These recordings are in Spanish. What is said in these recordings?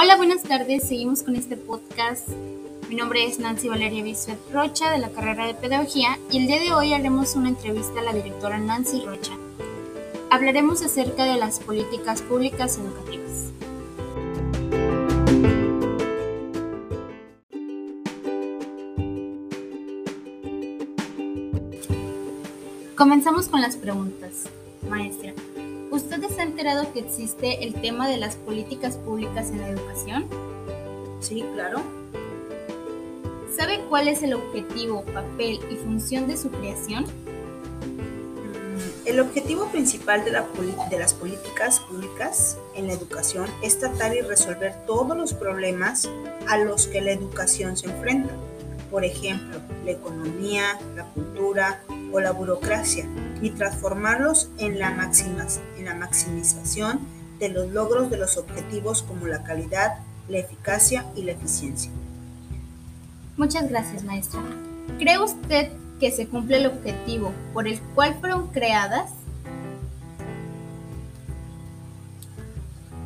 Hola, buenas tardes. Seguimos con este podcast. Mi nombre es Nancy Valeria Bisuet Rocha de la carrera de Pedagogía y el día de hoy haremos una entrevista a la directora Nancy Rocha. Hablaremos acerca de las políticas públicas educativas. Comenzamos con las preguntas. Maestra, ¿Usted está enterado que existe el tema de las políticas públicas en la educación? Sí, claro. ¿Sabe cuál es el objetivo, papel y función de su creación? Mm, el objetivo principal de, de, las políticas públicas en la educación es tratar y resolver todos los problemas a los que la educación se enfrenta. Por ejemplo, la economía, la cultura o la burocracia, y transformarlos en la, en la maximización de los logros de los objetivos como la calidad, la eficacia y la eficiencia. Muchas gracias, maestra. ¿Cree usted que se cumple el objetivo por el cual fueron creadas?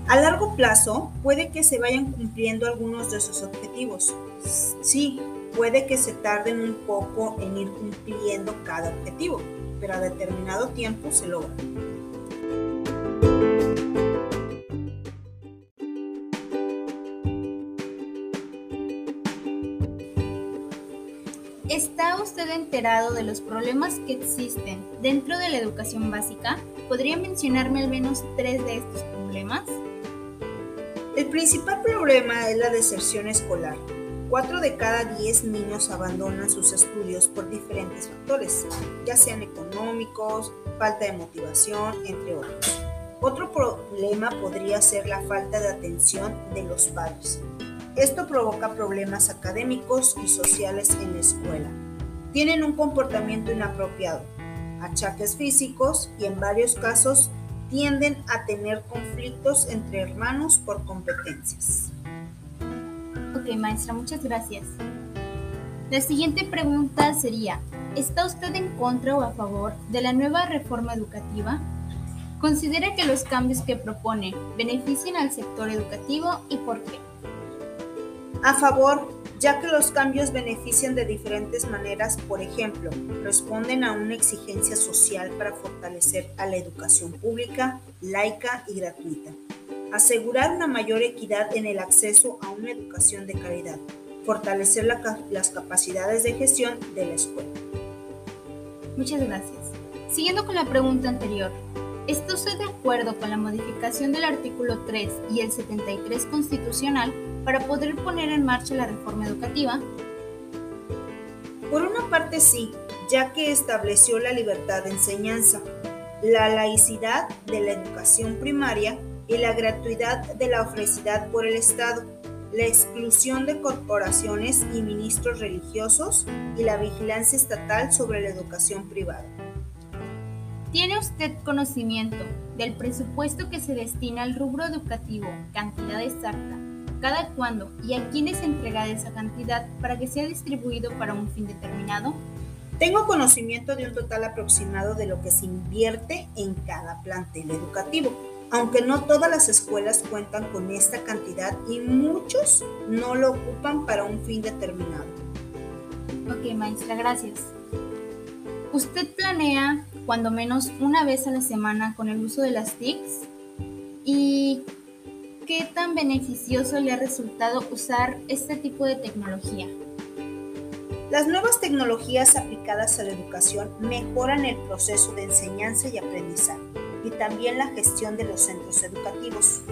A largo plazo, puede que se vayan cumpliendo algunos de esos objetivos. Sí, puede que se tarden un poco en ir cumpliendo cada objetivo, pero a determinado tiempo se logra. ¿Está usted enterado de los problemas que existen dentro de la educación básica? ¿Podría mencionarme al menos tres de estos problemas? El principal problema es la deserción escolar. Cuatro de cada diez niños abandonan sus estudios por diferentes factores, ya sean económicos, falta de motivación, entre otros. Otro problema podría ser la falta de atención de los padres. Esto provoca problemas académicos y sociales en la escuela. Tienen un comportamiento inapropiado, achaques físicos y en varios casos tienden a tener conflictos entre hermanos por competencias. Ok, maestra, muchas gracias. La siguiente pregunta sería, ¿está usted en contra o a favor de la nueva reforma educativa? ¿Considera que los cambios que propone benefician al sector educativo y por qué? A favor, ya que los cambios benefician de diferentes maneras, por ejemplo, responden a una exigencia social para fortalecer a la educación pública, laica y gratuita asegurar una mayor equidad en el acceso a una educación de calidad, fortalecer las capacidades de gestión de la escuela. Muchas gracias. Siguiendo con la pregunta anterior, ¿está usted de acuerdo con la modificación del artículo 3 y el 73 constitucional para poder poner en marcha la reforma educativa? Por una parte sí, ya que estableció la libertad de enseñanza, la laicidad de la educación primaria y la gratuidad de la ofrecida por el Estado, la exclusión de corporaciones y ministros religiosos y la vigilancia estatal sobre la educación privada. ¿Tiene usted conocimiento del presupuesto que se destina al rubro educativo, cantidad exacta, cada cuándo y a quién es entregada esa cantidad para que sea distribuido para un fin determinado? Tengo conocimiento de un total aproximado de lo que se invierte en cada plantel educativo aunque no todas las escuelas cuentan con esta cantidad y muchos no lo ocupan para un fin determinado. Ok, maestra, gracias. ¿Usted planea cuando menos una vez a la semana con el uso de las TICs? ¿Y qué tan beneficioso le ha resultado usar este tipo de tecnología? Las nuevas tecnologías aplicadas a la educación mejoran el proceso de enseñanza y aprendizaje y también la gestión de los centros educativos.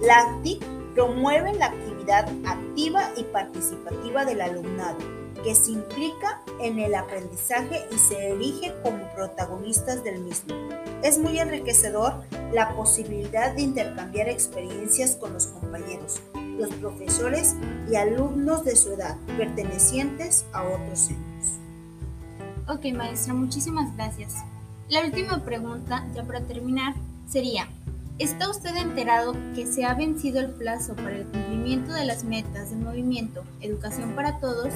La ACTIC promueve la actividad activa y participativa del alumnado, que se implica en el aprendizaje y se erige como protagonistas del mismo. Es muy enriquecedor la posibilidad de intercambiar experiencias con los compañeros, los profesores y alumnos de su edad, pertenecientes a otros centros. Ok, maestra, muchísimas gracias. La última pregunta, ya para terminar, sería, ¿está usted enterado que se ha vencido el plazo para el cumplimiento de las metas del movimiento Educación para Todos?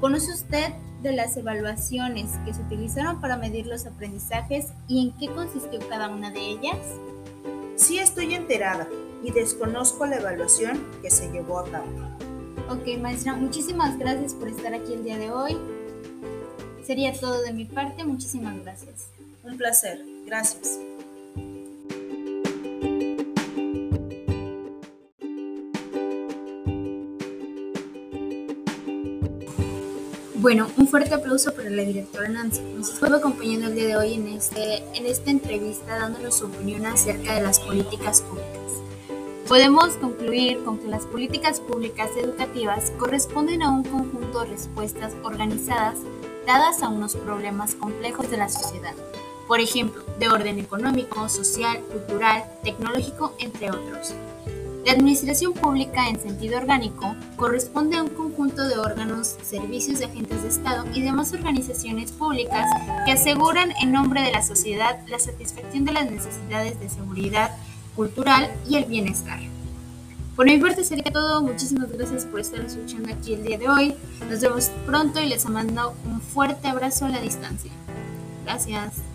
¿Conoce usted de las evaluaciones que se utilizaron para medir los aprendizajes y en qué consistió cada una de ellas? Sí estoy enterada. y desconozco la evaluación que se llevó a cabo. Ok, maestra, muchísimas gracias por estar aquí el día de hoy. Sería todo de mi parte, muchísimas gracias. Un placer, gracias. Bueno, un fuerte aplauso para la directora Nancy. Nos estuvo acompañando el día de hoy en, este, en esta entrevista dándonos su opinión acerca de las políticas públicas. Podemos concluir con que las políticas públicas educativas corresponden a un conjunto de respuestas organizadas dadas a unos problemas complejos de la sociedad, por ejemplo, de orden económico, social, cultural, tecnológico, entre otros. La administración pública en sentido orgánico corresponde a un conjunto de órganos, servicios de agentes de Estado y demás organizaciones públicas que aseguran en nombre de la sociedad la satisfacción de las necesidades de seguridad cultural y el bienestar. Por mi parte sería todo. Muchísimas gracias por estar escuchando aquí el día de hoy. Nos vemos pronto y les mando un fuerte abrazo a la distancia. Gracias.